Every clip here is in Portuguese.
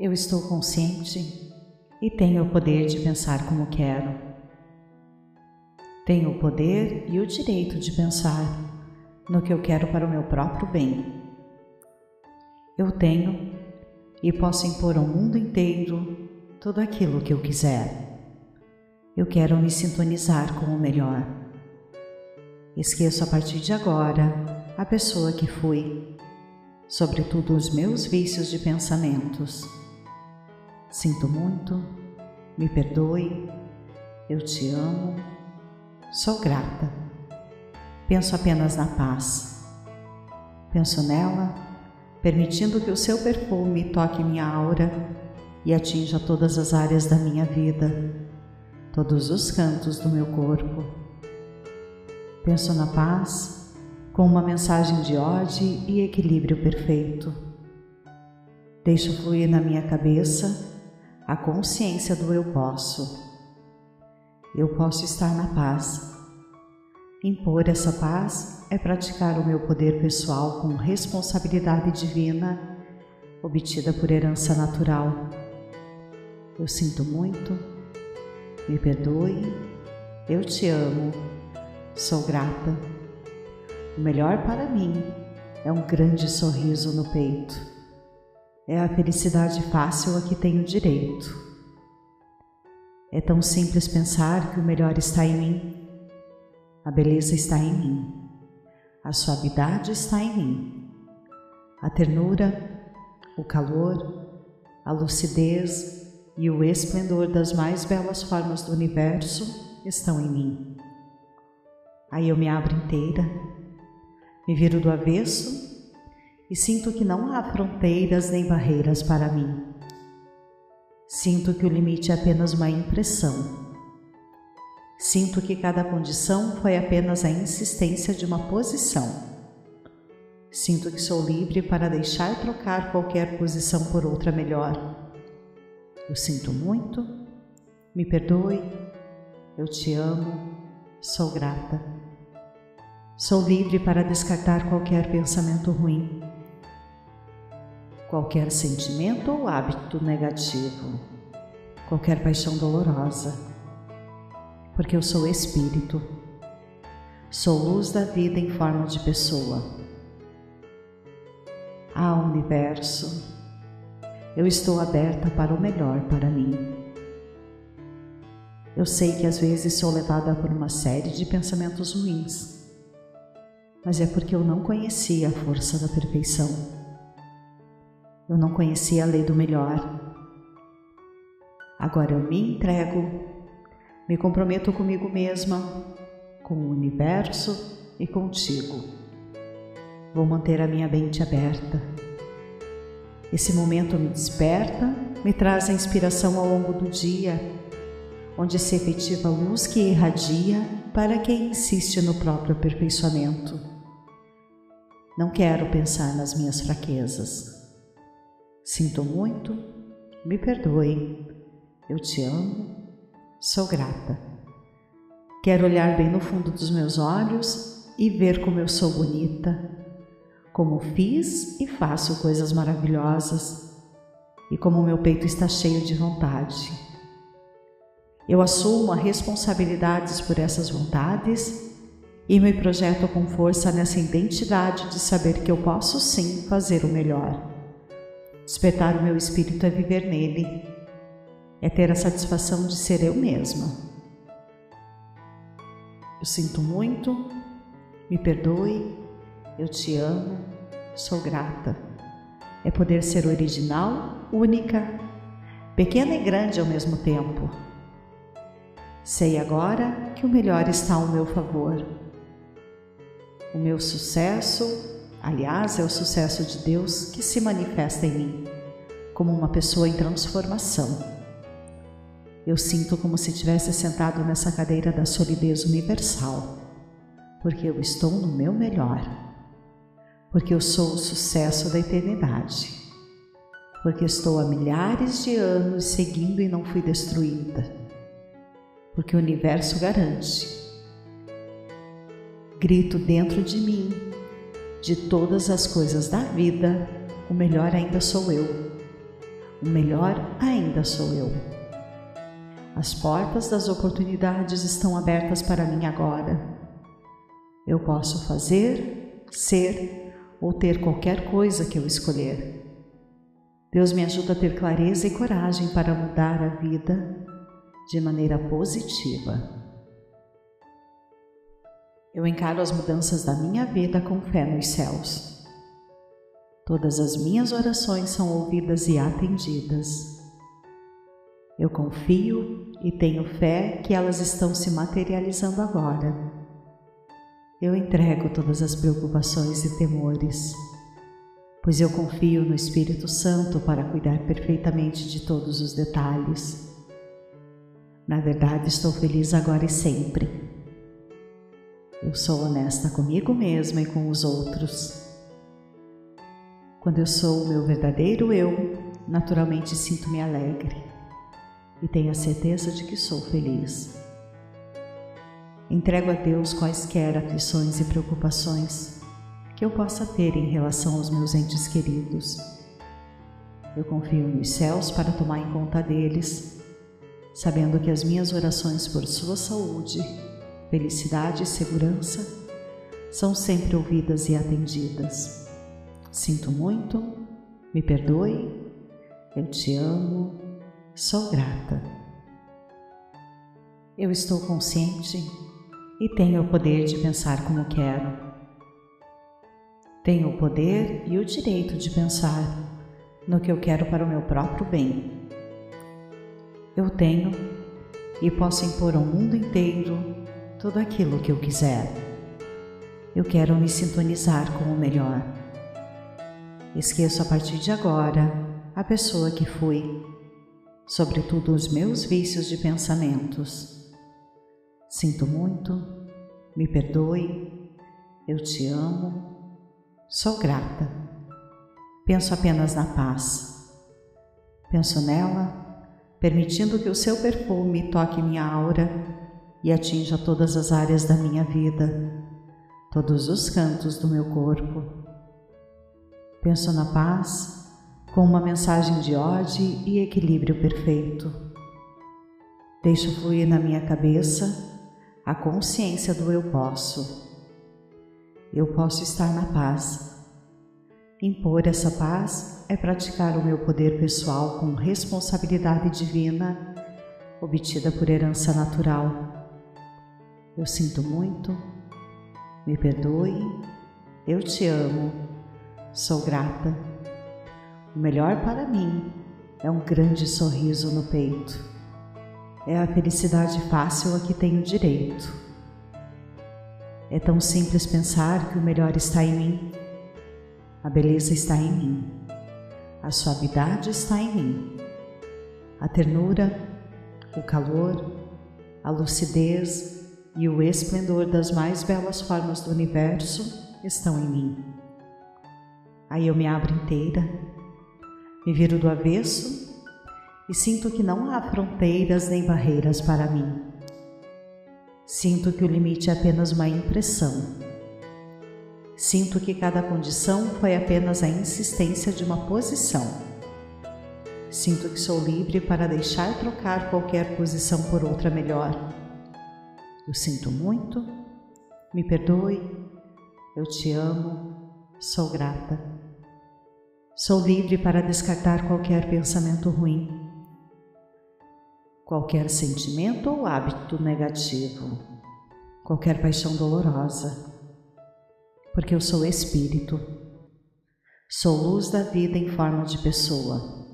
Eu estou consciente e tenho o poder de pensar como quero. Tenho o poder e o direito de pensar no que eu quero para o meu próprio bem. Eu tenho e posso impor ao mundo inteiro tudo aquilo que eu quiser. Eu quero me sintonizar com o melhor. Esqueço a partir de agora a pessoa que fui, sobretudo os meus vícios de pensamentos. Sinto muito, me perdoe, eu te amo, sou grata. Penso apenas na paz. Penso nela, permitindo que o seu perfume toque minha aura e atinja todas as áreas da minha vida, todos os cantos do meu corpo. Penso na paz com uma mensagem de ódio e equilíbrio perfeito. Deixo fluir na minha cabeça a consciência do eu posso. Eu posso estar na paz. Impor essa paz é praticar o meu poder pessoal com responsabilidade divina obtida por herança natural eu sinto muito, me perdoe, eu te amo, sou grata. O melhor para mim é um grande sorriso no peito. É a felicidade fácil a que tenho direito. É tão simples pensar que o melhor está em mim. A beleza está em mim. A suavidade está em mim. A ternura, o calor, a lucidez, e o esplendor das mais belas formas do universo estão em mim. Aí eu me abro inteira, me viro do avesso e sinto que não há fronteiras nem barreiras para mim. Sinto que o limite é apenas uma impressão. Sinto que cada condição foi apenas a insistência de uma posição. Sinto que sou livre para deixar trocar qualquer posição por outra melhor eu sinto muito, me perdoe, eu te amo, sou grata. Sou livre para descartar qualquer pensamento ruim, qualquer sentimento ou hábito negativo, qualquer paixão dolorosa, porque eu sou espírito, sou luz da vida em forma de pessoa. Ah, universo, eu estou aberta para o melhor para mim. Eu sei que às vezes sou levada por uma série de pensamentos ruins, mas é porque eu não conhecia a força da perfeição. Eu não conhecia a lei do melhor. Agora eu me entrego, me comprometo comigo mesma, com o universo e contigo. Vou manter a minha mente aberta esse momento me desperta, me traz a inspiração ao longo do dia, onde se efetiva a luz que irradia para quem insiste no próprio aperfeiçoamento. Não quero pensar nas minhas fraquezas. Sinto muito, me perdoe, eu te amo, sou grata. Quero olhar bem no fundo dos meus olhos e ver como eu sou bonita, como fiz e faço coisas maravilhosas e como meu peito está cheio de vontade. Eu assumo as responsabilidades por essas vontades e me projeto com força nessa identidade de saber que eu posso sim fazer o melhor. Despertar o meu espírito é viver nele, é ter a satisfação de ser eu mesma. Eu sinto muito, me perdoe, eu te amo, sou grata. É poder ser original, única, pequena e grande ao mesmo tempo. Sei agora que o melhor está ao meu favor. O meu sucesso, aliás, é o sucesso de Deus que se manifesta em mim, como uma pessoa em transformação. Eu sinto como se tivesse sentado nessa cadeira da solidez universal, porque eu estou no meu melhor porque eu sou o sucesso da eternidade, porque estou há milhares de anos seguindo e não fui destruída, porque o universo garante. Grito dentro de mim, de todas as coisas da vida, o melhor ainda sou eu. O melhor ainda sou eu. As portas das oportunidades estão abertas para mim agora. Eu posso fazer, ser ou ter qualquer coisa que eu escolher. Deus me ajuda a ter clareza e coragem para mudar a vida de maneira positiva. Eu encaro as mudanças da minha vida com fé nos céus. Todas as minhas orações são ouvidas e atendidas. Eu confio e tenho fé que elas estão se materializando agora. Eu entrego todas as preocupações e temores, pois eu confio no Espírito Santo para cuidar perfeitamente de todos os detalhes. Na verdade, estou feliz agora e sempre eu sou honesta comigo mesma e com os outros. Quando eu sou o meu verdadeiro eu, naturalmente sinto-me alegre e tenho a certeza de que sou feliz. Entrego a Deus quaisquer aflições e preocupações que eu possa ter em relação aos meus entes queridos. Eu confio nos céus para tomar em conta deles, sabendo que as minhas orações por sua saúde felicidade e segurança são sempre ouvidas e atendidas. Sinto muito, me perdoe, eu te amo, sou grata. Eu estou consciente e tenho o poder de pensar como quero. Tenho o poder e o direito de pensar no que eu quero para o meu próprio bem. Eu tenho e posso impor ao mundo inteiro tudo aquilo que eu quiser. Eu quero me sintonizar com o melhor. Esqueço a partir de agora a pessoa que fui, sobretudo os meus vícios de pensamentos. Sinto muito, me perdoe, eu te amo, sou grata. Penso apenas na paz. Penso nela, permitindo que o seu perfume toque minha aura e atinja todas as áreas da minha vida, todos os cantos do meu corpo. Penso na paz com uma mensagem de ódio e equilíbrio perfeito. Deixo fluir na minha cabeça a consciência do eu posso. Eu posso estar na paz. Impor essa paz é praticar o meu poder pessoal com responsabilidade divina obtida por herança natural eu sinto muito, me perdoe, eu te amo, sou grata. O melhor para mim é um grande sorriso no peito. É a felicidade fácil a que tenho direito. É tão simples pensar que o melhor está em mim. A beleza está em mim. A suavidade está em mim. A ternura, o calor, a lucidez, e o esplendor das mais belas formas do universo estão em mim. Aí eu me abro inteira, me viro do avesso e sinto que não há fronteiras nem barreiras para mim. Sinto que o limite é apenas uma impressão. Sinto que cada condição foi apenas a insistência de uma posição. Sinto que sou livre para deixar trocar qualquer posição por outra melhor eu sinto muito, me perdoe, eu te amo, sou grata. Sou livre para descartar qualquer pensamento ruim, qualquer sentimento ou hábito negativo, qualquer paixão dolorosa, porque eu sou espírito, sou luz da vida em forma de pessoa.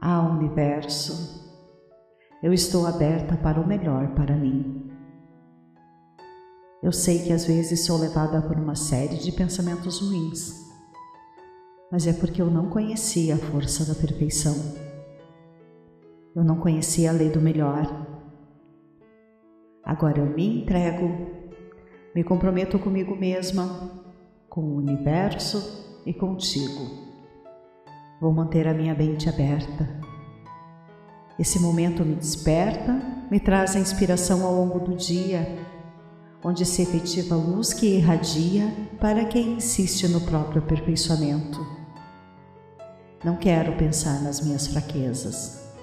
Ah, universo, eu estou aberta para o melhor para mim. Eu sei que às vezes sou levada por uma série de pensamentos ruins, mas é porque eu não conhecia a força da perfeição. Eu não conhecia a lei do melhor. Agora eu me entrego, me comprometo comigo mesma, com o universo e contigo. Vou manter a minha mente aberta esse momento me desperta, me traz a inspiração ao longo do dia, onde se efetiva a luz que irradia para quem insiste no próprio aperfeiçoamento. Não quero pensar nas minhas fraquezas.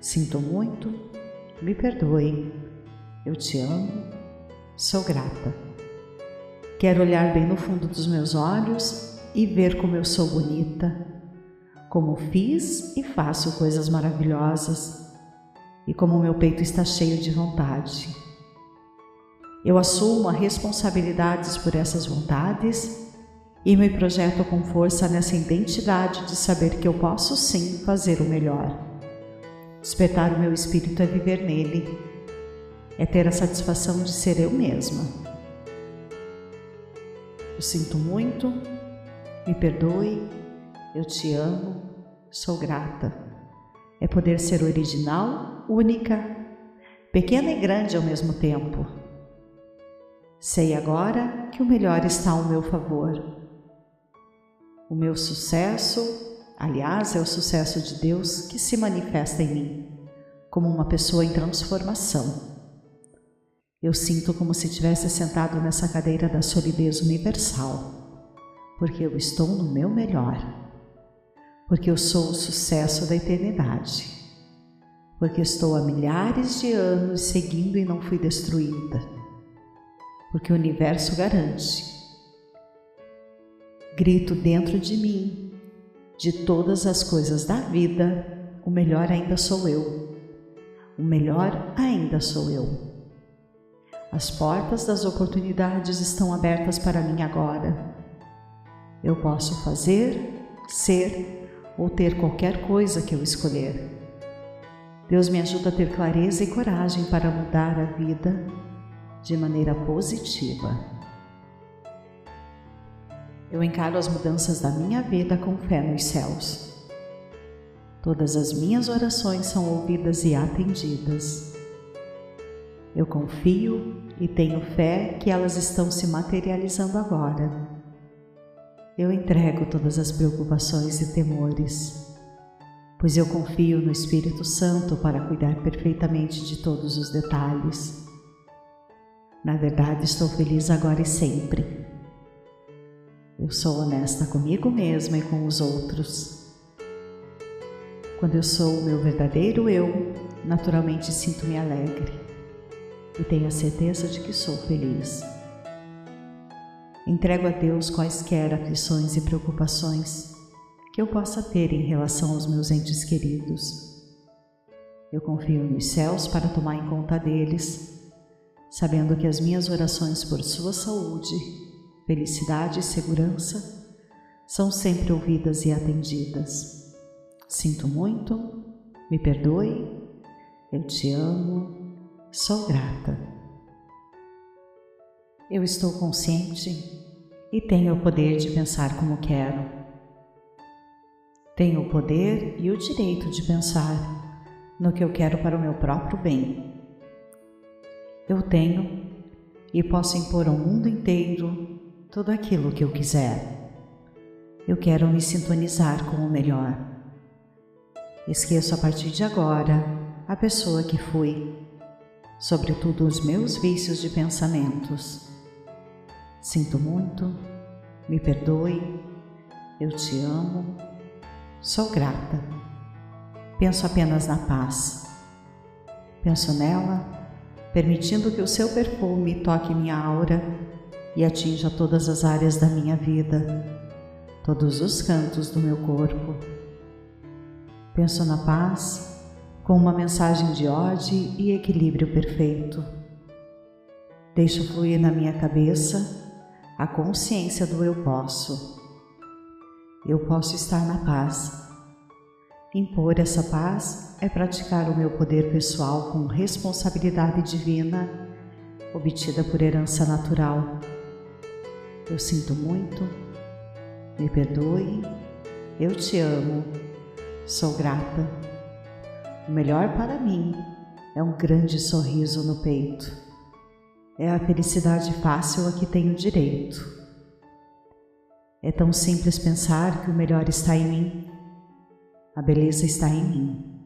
Sinto muito, me perdoe. Eu te amo, sou grata. Quero olhar bem no fundo dos meus olhos e ver como eu sou bonita, como fiz e faço coisas maravilhosas e como meu peito está cheio de vontade. Eu assumo as responsabilidades por essas vontades e me projeto com força nessa identidade de saber que eu posso sim fazer o melhor. Despertar o meu espírito é viver nele, é ter a satisfação de ser eu mesma. Eu sinto muito, me perdoe, eu te amo, sou grata. É poder ser original, única, pequena e grande ao mesmo tempo. Sei agora que o melhor está ao meu favor. O meu sucesso Aliás, é o sucesso de Deus que se manifesta em mim, como uma pessoa em transformação. Eu sinto como se tivesse sentado nessa cadeira da solidez universal, porque eu estou no meu melhor, porque eu sou o sucesso da eternidade, porque estou há milhares de anos seguindo e não fui destruída, porque o universo garante. Grito dentro de mim de todas as coisas da vida, o melhor ainda sou eu. O melhor ainda sou eu. As portas das oportunidades estão abertas para mim agora. Eu posso fazer, ser ou ter qualquer coisa que eu escolher. Deus me ajuda a ter clareza e coragem para mudar a vida de maneira positiva. Eu encaro as mudanças da minha vida com fé nos céus. Todas as minhas orações são ouvidas e atendidas. Eu confio e tenho fé que elas estão se materializando agora. Eu entrego todas as preocupações e temores, pois eu confio no Espírito Santo para cuidar perfeitamente de todos os detalhes. Na verdade, estou feliz agora e sempre eu sou honesta comigo mesma e com os outros. Quando eu sou o meu verdadeiro eu, naturalmente sinto-me alegre e tenho a certeza de que sou feliz. Entrego a Deus quaisquer aflições e preocupações que eu possa ter em relação aos meus entes queridos. Eu confio nos céus para tomar em conta deles, sabendo que as minhas orações por sua saúde felicidade e segurança são sempre ouvidas e atendidas. Sinto muito, me perdoe, eu te amo, sou grata. Eu estou consciente e tenho o poder de pensar como quero. Tenho o poder e o direito de pensar no que eu quero para o meu próprio bem. Eu tenho e posso impor ao mundo inteiro tudo aquilo que eu quiser. Eu quero me sintonizar com o melhor. Esqueço a partir de agora a pessoa que fui, sobretudo os meus vícios de pensamentos. Sinto muito, me perdoe, eu te amo, sou grata. Penso apenas na paz. Penso nela, permitindo que o seu perfume toque minha aura e atinja todas as áreas da minha vida, todos os cantos do meu corpo. Penso na paz com uma mensagem de ódio e equilíbrio perfeito. Deixo fluir na minha cabeça a consciência do eu posso. Eu posso estar na paz. Impor essa paz é praticar o meu poder pessoal com responsabilidade divina obtida por herança natural eu sinto muito, me perdoe, eu te amo, sou grata. O melhor para mim é um grande sorriso no peito. É a felicidade fácil a que tenho direito. É tão simples pensar que o melhor está em mim. A beleza está em mim.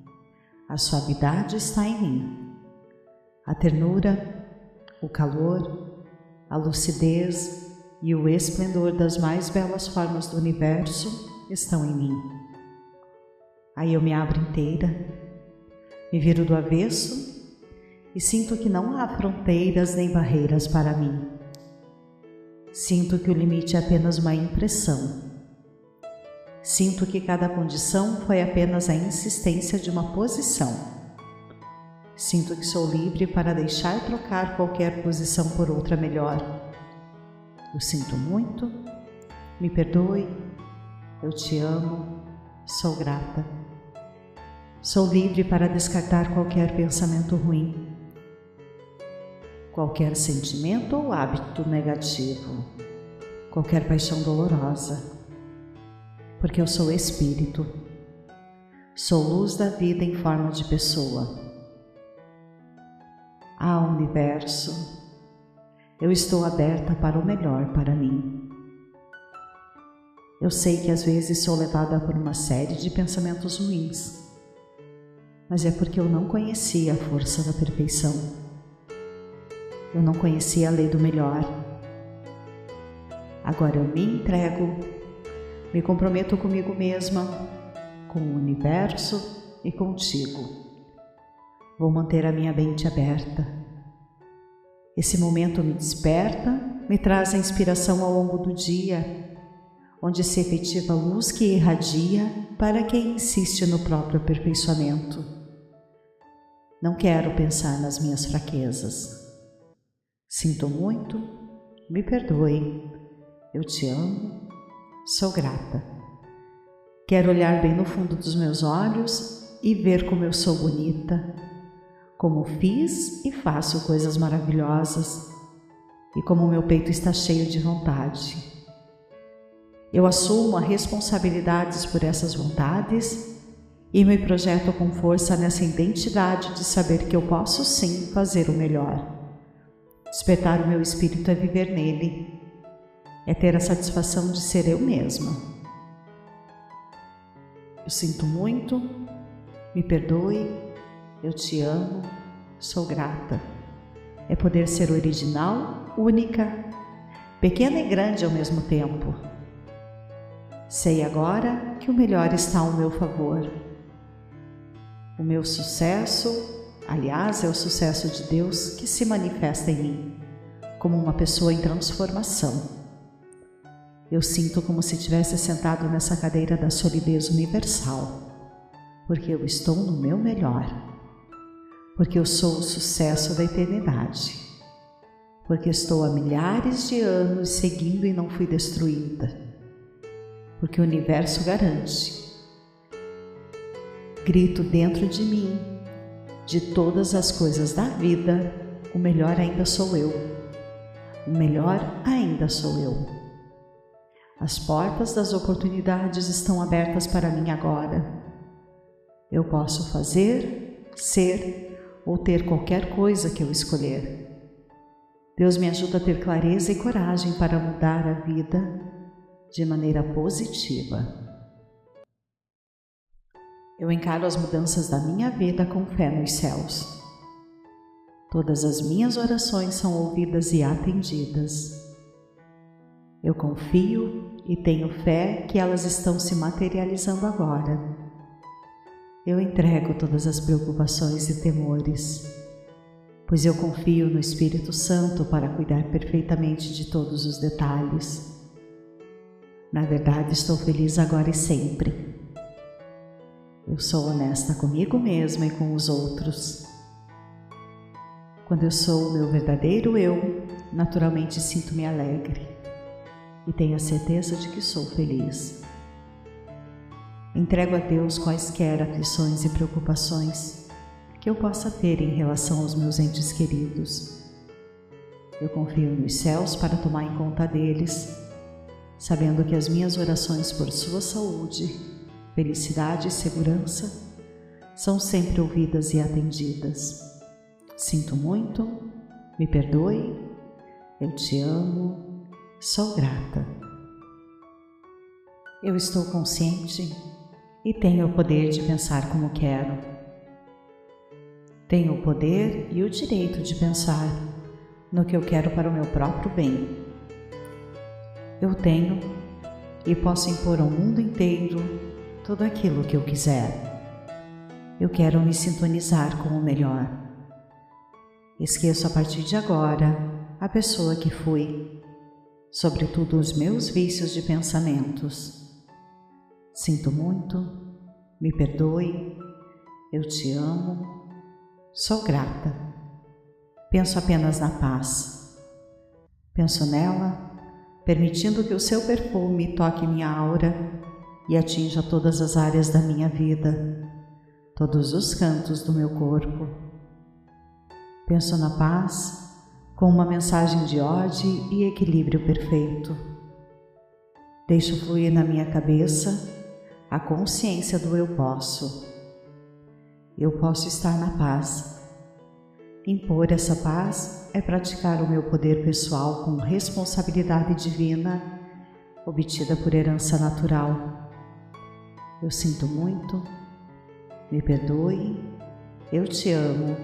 A suavidade está em mim. A ternura, o calor, a lucidez, e o esplendor das mais belas formas do universo estão em mim. Aí eu me abro inteira, me viro do avesso e sinto que não há fronteiras nem barreiras para mim. Sinto que o limite é apenas uma impressão. Sinto que cada condição foi apenas a insistência de uma posição. Sinto que sou livre para deixar trocar qualquer posição por outra melhor. Eu sinto muito, me perdoe, eu te amo, sou grata. Sou livre para descartar qualquer pensamento ruim, qualquer sentimento ou hábito negativo, qualquer paixão dolorosa, porque eu sou espírito, sou luz da vida em forma de pessoa. Ah, universo, eu estou aberta para o melhor para mim. Eu sei que às vezes sou levada por uma série de pensamentos ruins, mas é porque eu não conhecia a força da perfeição. Eu não conhecia a lei do melhor. Agora eu me entrego, me comprometo comigo mesma, com o universo e contigo. Vou manter a minha mente aberta. Esse momento me desperta, me traz a inspiração ao longo do dia onde se efetiva a luz que irradia para quem insiste no próprio aperfeiçoamento. Não quero pensar nas minhas fraquezas. Sinto muito, me perdoe, eu te amo, sou grata. Quero olhar bem no fundo dos meus olhos e ver como eu sou bonita, como fiz e faço coisas maravilhosas. E como meu peito está cheio de vontade. Eu assumo as responsabilidades por essas vontades e me projeto com força nessa identidade de saber que eu posso sim fazer o melhor. Despertar o meu espírito é viver nele, é ter a satisfação de ser eu mesma. Eu sinto muito, me perdoe, eu te amo, sou grata. É poder ser original, única, pequena e grande ao mesmo tempo Sei agora que o melhor está ao meu favor. O meu sucesso, aliás, é o sucesso de Deus que se manifesta em mim, como uma pessoa em transformação. Eu sinto como se tivesse sentado nessa cadeira da solidez universal, porque eu estou no meu melhor, porque eu sou o sucesso da eternidade, porque estou há milhares de anos seguindo e não fui destruída porque o universo garante. Grito dentro de mim, de todas as coisas da vida, o melhor ainda sou eu. O melhor ainda sou eu. As portas das oportunidades estão abertas para mim agora. Eu posso fazer, ser ou ter qualquer coisa que eu escolher. Deus me ajuda a ter clareza e coragem para mudar a vida de maneira positiva. Eu encaro as mudanças da minha vida com fé nos céus. Todas as minhas orações são ouvidas e atendidas. Eu confio e tenho fé que elas estão se materializando agora. Eu entrego todas as preocupações e temores, pois eu confio no Espírito Santo para cuidar perfeitamente de todos os detalhes. Na verdade, estou feliz agora e sempre. Eu sou honesta comigo mesma e com os outros. Quando eu sou o meu verdadeiro eu, naturalmente sinto-me alegre e tenho a certeza de que sou feliz. Entrego a Deus quaisquer aflições e preocupações que eu possa ter em relação aos meus entes queridos. Eu confio nos céus para tomar em conta deles sabendo que as minhas orações por sua saúde, felicidade e segurança são sempre ouvidas e atendidas. Sinto muito, me perdoe, eu te amo, sou grata. Eu estou consciente e tenho o poder de pensar como quero. Tenho o poder e o direito de pensar no que eu quero para o meu próprio bem eu tenho e posso impor ao mundo inteiro tudo aquilo que eu quiser. eu quero me sintonizar com o melhor. Esqueço a partir de agora a pessoa que fui, sobretudo os meus vícios de pensamentos. Sinto muito, me perdoe, eu te amo, sou grata. Penso apenas na paz. Penso nela, permitindo que o seu perfume toque minha aura e atinja todas as áreas da minha vida, todos os cantos do meu corpo. Penso na paz com uma mensagem de ódio e equilíbrio perfeito. Deixo fluir na minha cabeça a consciência do eu posso. Eu posso estar na paz. Impor essa paz é praticar o meu poder pessoal com responsabilidade divina obtida por herança natural eu sinto muito, me perdoe, eu te amo,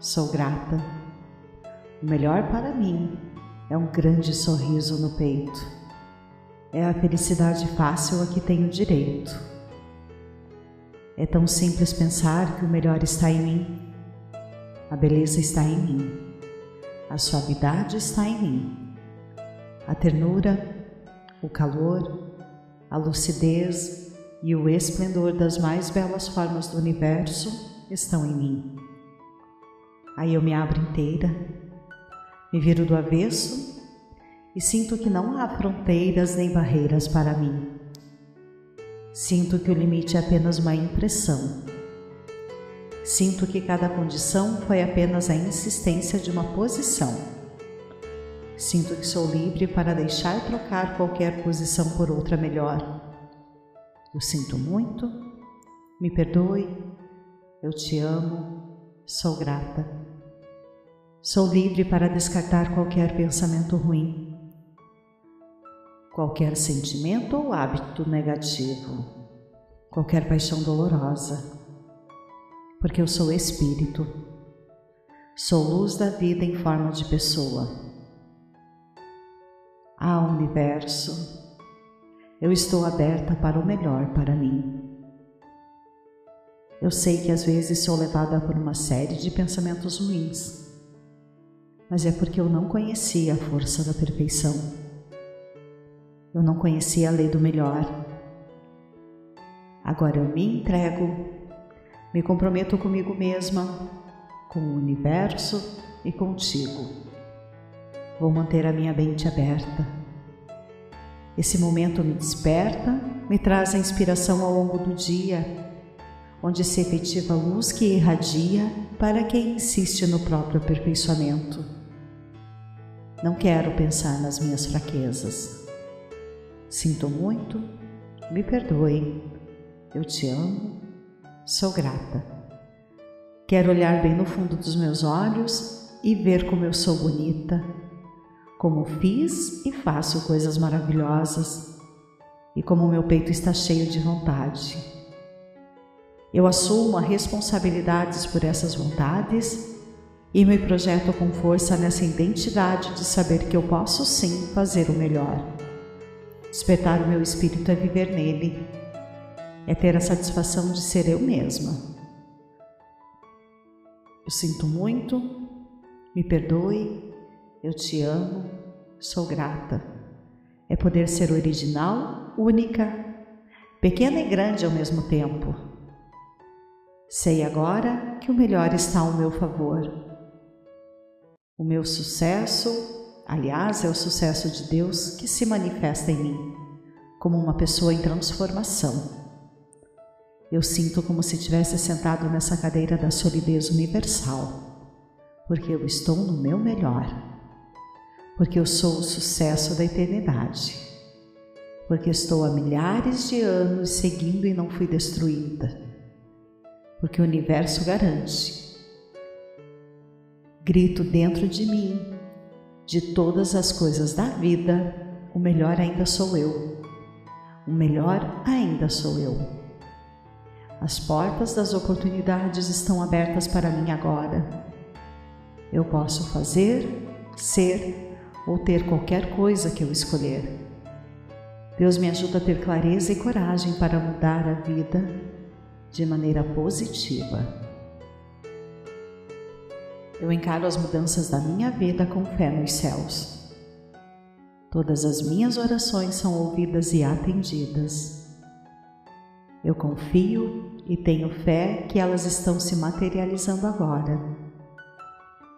sou grata. O melhor para mim é um grande sorriso no peito. É a felicidade fácil a que tenho direito. É tão simples pensar que o melhor está em mim. A beleza está em mim. A suavidade está em mim. A ternura, o calor, a lucidez, e o esplendor das mais belas formas do universo estão em mim. Aí eu me abro inteira, me viro do avesso e sinto que não há fronteiras nem barreiras para mim. Sinto que o limite é apenas uma impressão. Sinto que cada condição foi apenas a insistência de uma posição. Sinto que sou livre para deixar trocar qualquer posição por outra melhor eu sinto muito, me perdoe, eu te amo, sou grata. Sou livre para descartar qualquer pensamento ruim, qualquer sentimento ou hábito negativo, qualquer paixão dolorosa, porque eu sou espírito, sou luz da vida em forma de pessoa. Há universo, eu estou aberta para o melhor para mim. Eu sei que às vezes sou levada por uma série de pensamentos ruins, mas é porque eu não conhecia a força da perfeição. Eu não conhecia a lei do melhor. Agora eu me entrego, me comprometo comigo mesma, com o universo e contigo. Vou manter a minha mente aberta esse momento me desperta, me traz a inspiração ao longo do dia, onde se efetiva a luz que irradia para quem insiste no próprio aperfeiçoamento. Não quero pensar nas minhas fraquezas. Sinto muito, me perdoe. Eu te amo, sou grata. Quero olhar bem no fundo dos meus olhos e ver como eu sou bonita, como fiz e faço coisas maravilhosas e como meu peito está cheio de vontade. Eu assumo as responsabilidades por essas vontades e me projeto com força nessa identidade de saber que eu posso sim fazer o melhor. Despertar o meu espírito é viver nele, é ter a satisfação de ser eu mesma. Eu sinto muito, me perdoe, eu te amo, sou grata. É poder ser original, única, pequena e grande ao mesmo tempo. Sei agora que o melhor está ao meu favor. O meu sucesso, aliás, é o sucesso de Deus que se manifesta em mim, como uma pessoa em transformação. Eu sinto como se tivesse sentado nessa cadeira da solidez universal, porque eu estou no meu melhor porque eu sou o sucesso da eternidade, porque estou há milhares de anos seguindo e não fui destruída, porque o universo garante. Grito dentro de mim, de todas as coisas da vida, o melhor ainda sou eu. O melhor ainda sou eu. As portas das oportunidades estão abertas para mim agora. Eu posso fazer, ser ou ter qualquer coisa que eu escolher. Deus me ajuda a ter clareza e coragem para mudar a vida, de maneira positiva. Eu encaro as mudanças da minha vida com fé nos céus. Todas as minhas orações são ouvidas e atendidas. Eu confio e tenho fé que elas estão se materializando agora.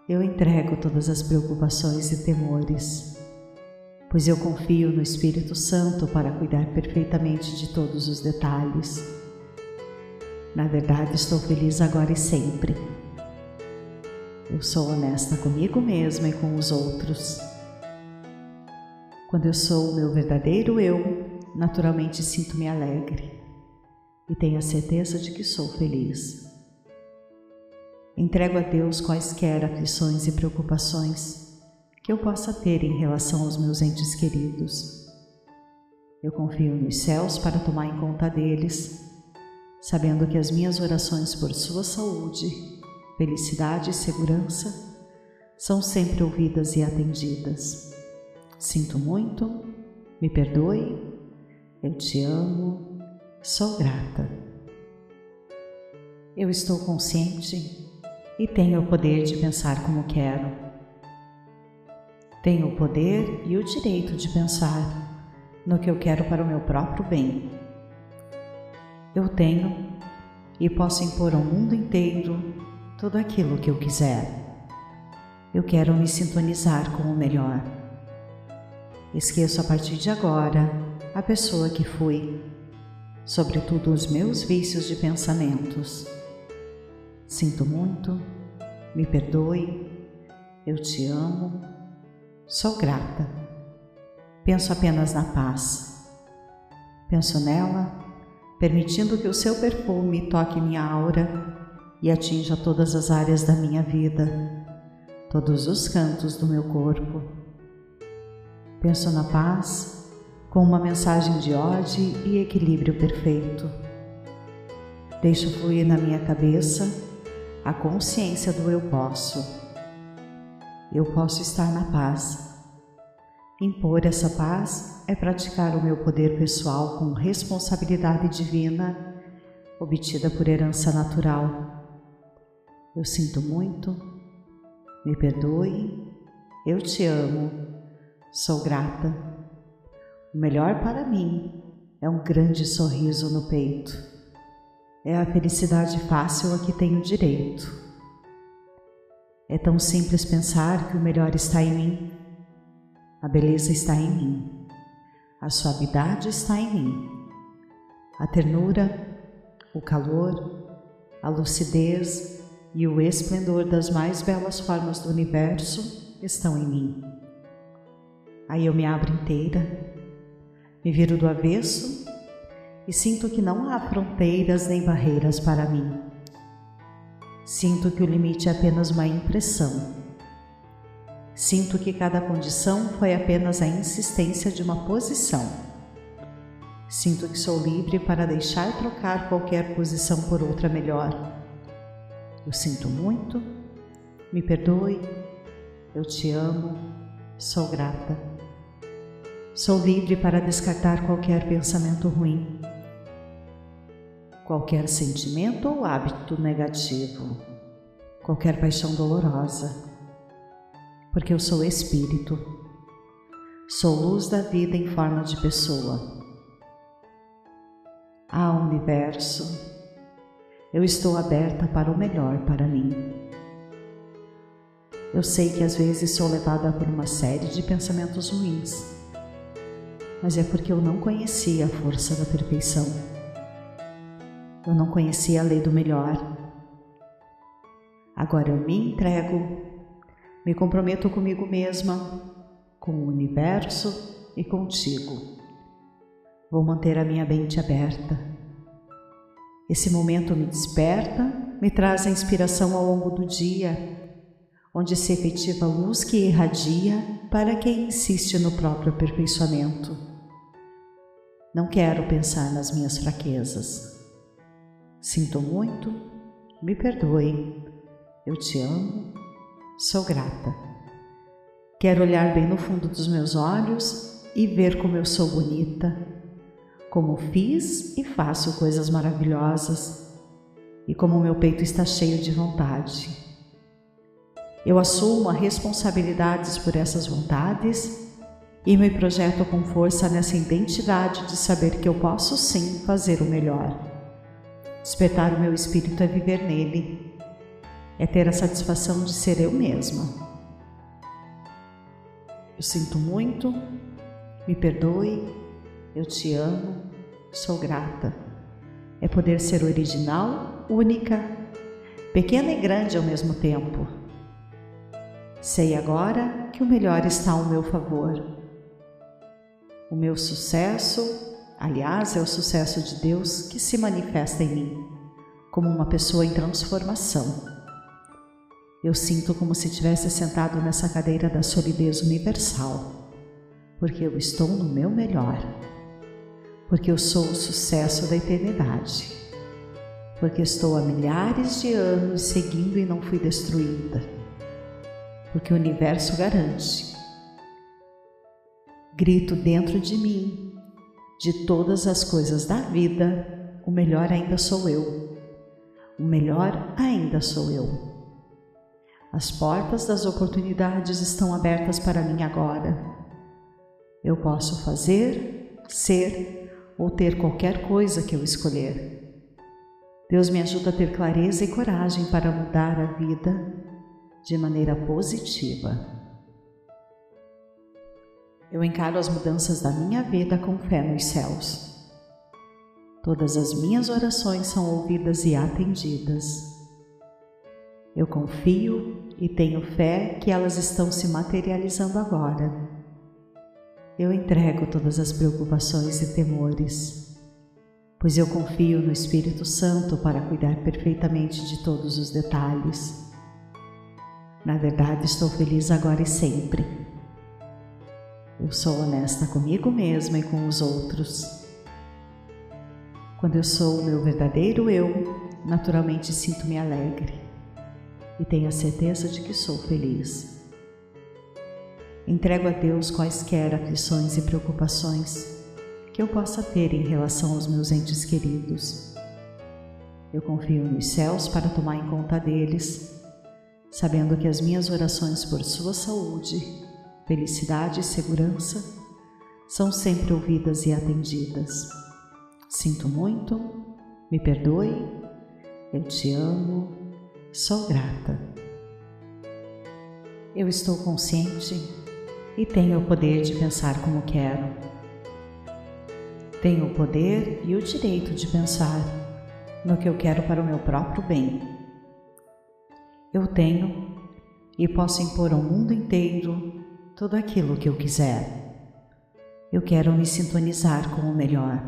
Eu entrego todas as preocupações e temores, pois eu confio no Espírito Santo para cuidar perfeitamente de todos os detalhes. Na verdade, estou feliz agora e sempre eu sou honesta comigo mesma e com os outros. Quando eu sou o meu verdadeiro eu, naturalmente sinto-me alegre e tenho a certeza de que sou feliz. Entrego a Deus quaisquer aflições e preocupações que eu possa ter em relação aos meus entes queridos. Eu confio nos céus para tomar em conta deles, sabendo que as minhas orações por sua saúde felicidade e segurança são sempre ouvidas e atendidas. Sinto muito, me perdoe, eu te amo, sou grata. Eu estou consciente e tenho o poder de pensar como quero. Tenho o poder e o direito de pensar no que eu quero para o meu próprio bem. Eu tenho e posso impor ao mundo inteiro tudo aquilo que eu quiser. Eu quero me sintonizar com o melhor. Esqueço a partir de agora a pessoa que fui, sobretudo os meus vícios de pensamentos. Sinto muito, me perdoe, eu te amo, sou grata. Penso apenas na paz. Penso nela, permitindo que o seu perfume toque minha aura e atinja todas as áreas da minha vida, todos os cantos do meu corpo. Penso na paz com uma mensagem de ódio e equilíbrio perfeito. Deixo fluir na minha cabeça a consciência do eu posso. Eu posso estar na paz. Impor essa paz é praticar o meu poder pessoal com responsabilidade divina obtida por herança natural eu sinto muito, me perdoe, eu te amo, sou grata. O melhor para mim é um grande sorriso no peito. É a felicidade fácil a que tenho direito. É tão simples pensar que o melhor está em mim. A beleza está em mim. A suavidade está em mim. A ternura, o calor, a lucidez, e o esplendor das mais belas formas do universo estão em mim. Aí eu me abro inteira, me viro do avesso e sinto que não há fronteiras nem barreiras para mim. Sinto que o limite é apenas uma impressão. Sinto que cada condição foi apenas a insistência de uma posição. Sinto que sou livre para deixar trocar qualquer posição por outra melhor eu sinto muito, me perdoe, eu te amo, sou grata. Sou livre para descartar qualquer pensamento ruim, qualquer sentimento ou hábito negativo, qualquer paixão dolorosa, porque eu sou espírito, sou luz da vida em forma de pessoa. Ah, universo, eu estou aberta para o melhor para mim. Eu sei que às vezes sou levada por uma série de pensamentos ruins, mas é porque eu não conhecia a força da perfeição. Eu não conhecia a lei do melhor. Agora eu me entrego, me comprometo comigo mesma, com o universo e contigo. Vou manter a minha mente aberta esse momento me desperta, me traz a inspiração ao longo do dia, onde se efetiva a luz que irradia para quem insiste no próprio aperfeiçoamento. Não quero pensar nas minhas fraquezas. Sinto muito, me perdoe, eu te amo, sou grata. Quero olhar bem no fundo dos meus olhos e ver como eu sou bonita, como fiz e faço coisas maravilhosas, e como meu peito está cheio de vontade. Eu assumo as responsabilidades por essas vontades e me projeto com força nessa identidade de saber que eu posso sim fazer o melhor. Despertar o meu espírito é viver nele, é ter a satisfação de ser eu mesma. Eu sinto muito, me perdoe, eu te amo, sou grata. É poder ser original, única, pequena e grande ao mesmo tempo. Sei agora que o melhor está ao meu favor. O meu sucesso, aliás, é o sucesso de Deus que se manifesta em mim, como uma pessoa em transformação eu sinto como se tivesse sentado nessa cadeira da solidez universal, porque eu estou no meu melhor, porque eu sou o sucesso da eternidade, porque estou há milhares de anos seguindo e não fui destruída, porque o universo garante. Grito dentro de mim, de todas as coisas da vida, o melhor ainda sou eu. O melhor ainda sou eu. As portas das oportunidades estão abertas para mim agora. Eu posso fazer, ser ou ter qualquer coisa que eu escolher. Deus me ajuda a ter clareza e coragem para mudar a vida de maneira positiva. Eu encaro as mudanças da minha vida com fé nos céus. Todas as minhas orações são ouvidas e atendidas. Eu confio e tenho fé que elas estão se materializando agora. Eu entrego todas as preocupações e temores, pois eu confio no Espírito Santo para cuidar perfeitamente de todos os detalhes. Na verdade, estou feliz agora e sempre. Eu sou honesta comigo mesma e com os outros. Quando eu sou o meu verdadeiro eu, naturalmente sinto-me alegre e tenha certeza de que sou feliz. Entrego a Deus quaisquer aflições e preocupações que eu possa ter em relação aos meus entes queridos. Eu confio nos céus para tomar em conta deles, sabendo que as minhas orações por sua saúde, felicidade e segurança são sempre ouvidas e atendidas. Sinto muito, me perdoe, eu te amo Sou grata. Eu estou consciente e tenho o poder de pensar como quero. Tenho o poder e o direito de pensar no que eu quero para o meu próprio bem. Eu tenho e posso impor ao mundo inteiro tudo aquilo que eu quiser. Eu quero me sintonizar com o melhor.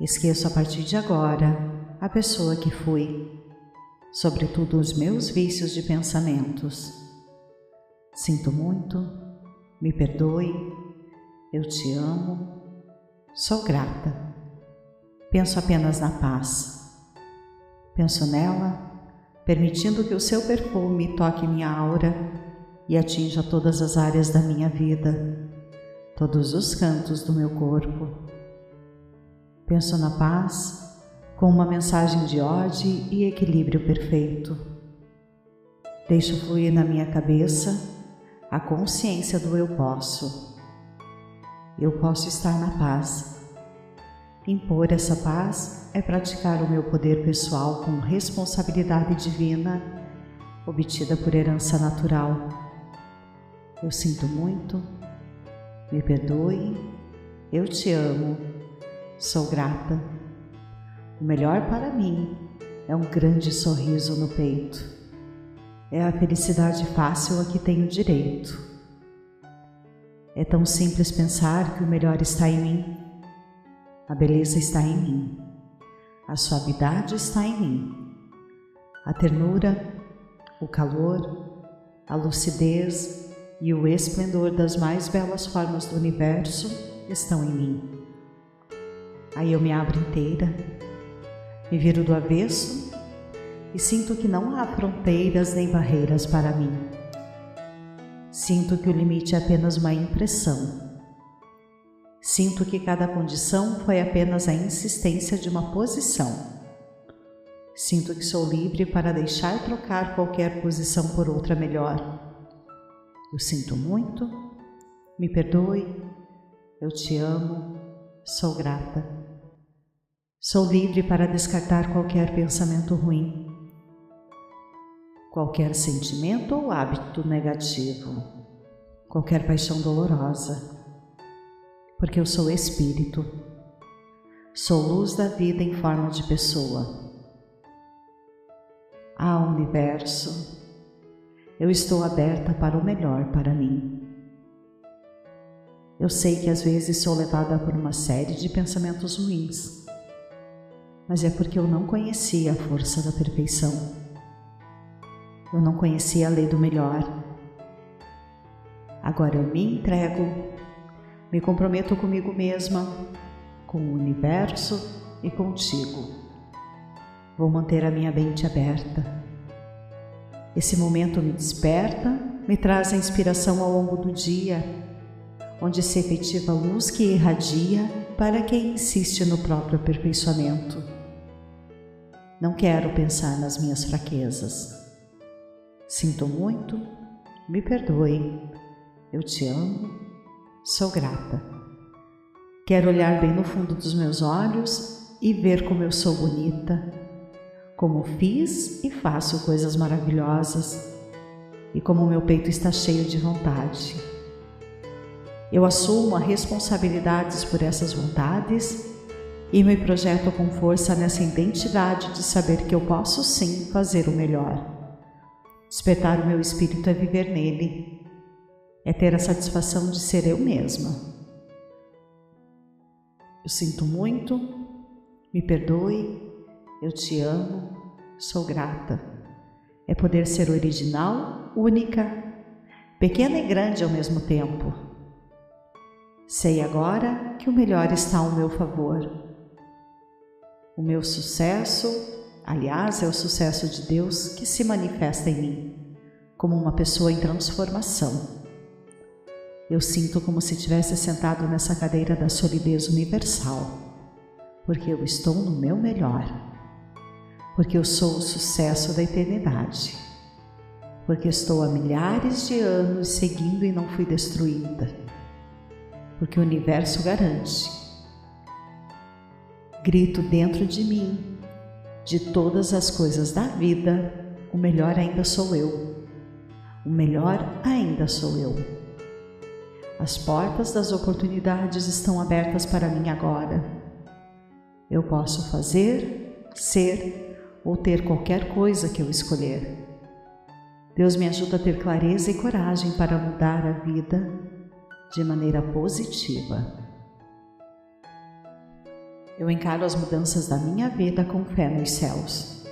Esqueço a partir de agora a pessoa que fui sobretudo os meus vícios de pensamentos. Sinto muito, me perdoe, eu te amo, sou grata. Penso apenas na paz. Penso nela, permitindo que o seu perfume toque minha aura e atinja todas as áreas da minha vida, todos os cantos do meu corpo. Penso na paz com uma mensagem de ode e equilíbrio perfeito. Deixo fluir na minha cabeça a consciência do eu posso. Eu posso estar na paz. Impor essa paz é praticar o meu poder pessoal com responsabilidade divina, obtida por herança natural. Eu sinto muito, me perdoe, eu te amo, sou grata. O melhor para mim é um grande sorriso no peito. É a felicidade fácil a que tenho direito. É tão simples pensar que o melhor está em mim. A beleza está em mim. A suavidade está em mim. A ternura, o calor, a lucidez e o esplendor das mais belas formas do universo estão em mim. Aí eu me abro inteira me viro do avesso e sinto que não há fronteiras nem barreiras para mim. Sinto que o limite é apenas uma impressão. Sinto que cada condição foi apenas a insistência de uma posição. Sinto que sou livre para deixar trocar qualquer posição por outra melhor. Eu sinto muito, me perdoe, eu te amo, sou grata. Sou livre para descartar qualquer pensamento ruim, qualquer sentimento ou hábito negativo, qualquer paixão dolorosa, porque eu sou espírito, sou luz da vida em forma de pessoa ah, universo, eu estou aberta para o melhor para mim. Eu sei que às vezes sou levada por uma série de pensamentos ruins, mas é porque eu não conhecia a força da perfeição. Eu não conhecia a lei do melhor. Agora eu me entrego, me comprometo comigo mesma, com o universo e contigo Vou manter a minha mente aberta. Esse momento me desperta, me traz a inspiração ao longo do dia, onde se efetiva a luz que irradia para quem insiste no próprio aperfeiçoamento. Não quero pensar nas minhas fraquezas. Sinto muito, me perdoe, eu te amo, sou grata. Quero olhar bem no fundo dos meus olhos e ver como eu sou bonita como fiz e faço coisas maravilhosas e como meu peito está cheio de vontade. Eu assumo as responsabilidades por essas vontades e me projeto com força nessa identidade de saber que eu posso sim fazer o melhor. Despertar o meu espírito é viver nele, é ter a satisfação de ser eu mesma. Eu sinto muito, me perdoe, eu te amo, sou grata. É poder ser original, única, pequena e grande ao mesmo tempo. Sei agora que o melhor está ao meu favor. O meu sucesso, aliás, é o sucesso de Deus que se manifesta em mim, como uma pessoa em transformação. Eu sinto como se tivesse sentado nessa cadeira da solidez universal, porque eu estou no meu melhor porque eu sou o sucesso da eternidade, porque estou há milhares de anos seguindo e não fui destruída, porque o universo garante. Grito dentro de mim, de todas as coisas da vida, o melhor ainda sou eu. O melhor ainda sou eu. As portas das oportunidades estão abertas para mim agora. Eu posso fazer, ser ou ter qualquer coisa que eu escolher. Deus me ajuda a ter clareza e coragem para mudar a vida de maneira positiva. Eu encaro as mudanças da minha vida com fé nos céus.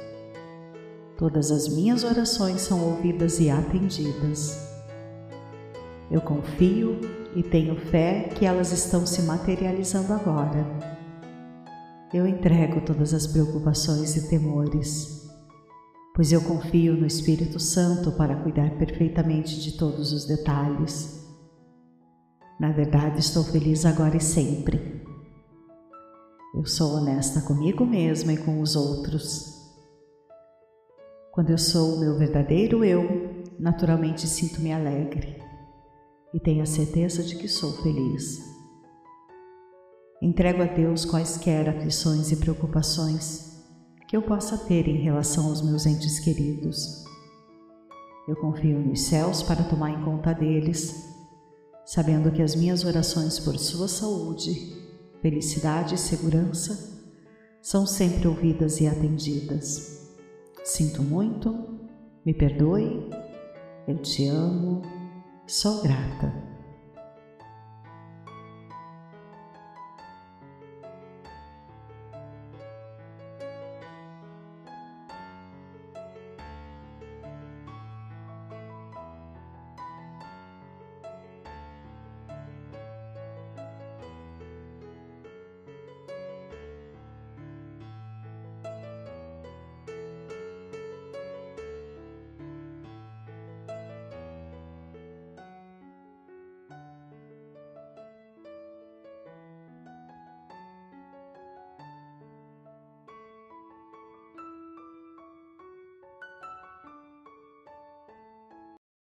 Todas as minhas orações são ouvidas e atendidas. Eu confio e tenho fé que elas estão se materializando agora eu entrego todas as preocupações e temores, pois eu confio no Espírito Santo para cuidar perfeitamente de todos os detalhes. Na verdade, estou feliz agora e sempre. Eu sou honesta comigo mesma e com os outros. Quando eu sou o meu verdadeiro eu, naturalmente sinto-me alegre e tenho a certeza de que sou feliz. Entrego a Deus quaisquer aflições e preocupações que eu possa ter em relação aos meus entes queridos. Eu confio nos céus para tomar em conta deles, sabendo que as minhas orações por sua saúde, felicidade e segurança são sempre ouvidas e atendidas. Sinto muito, me perdoe, eu te amo, sou grata.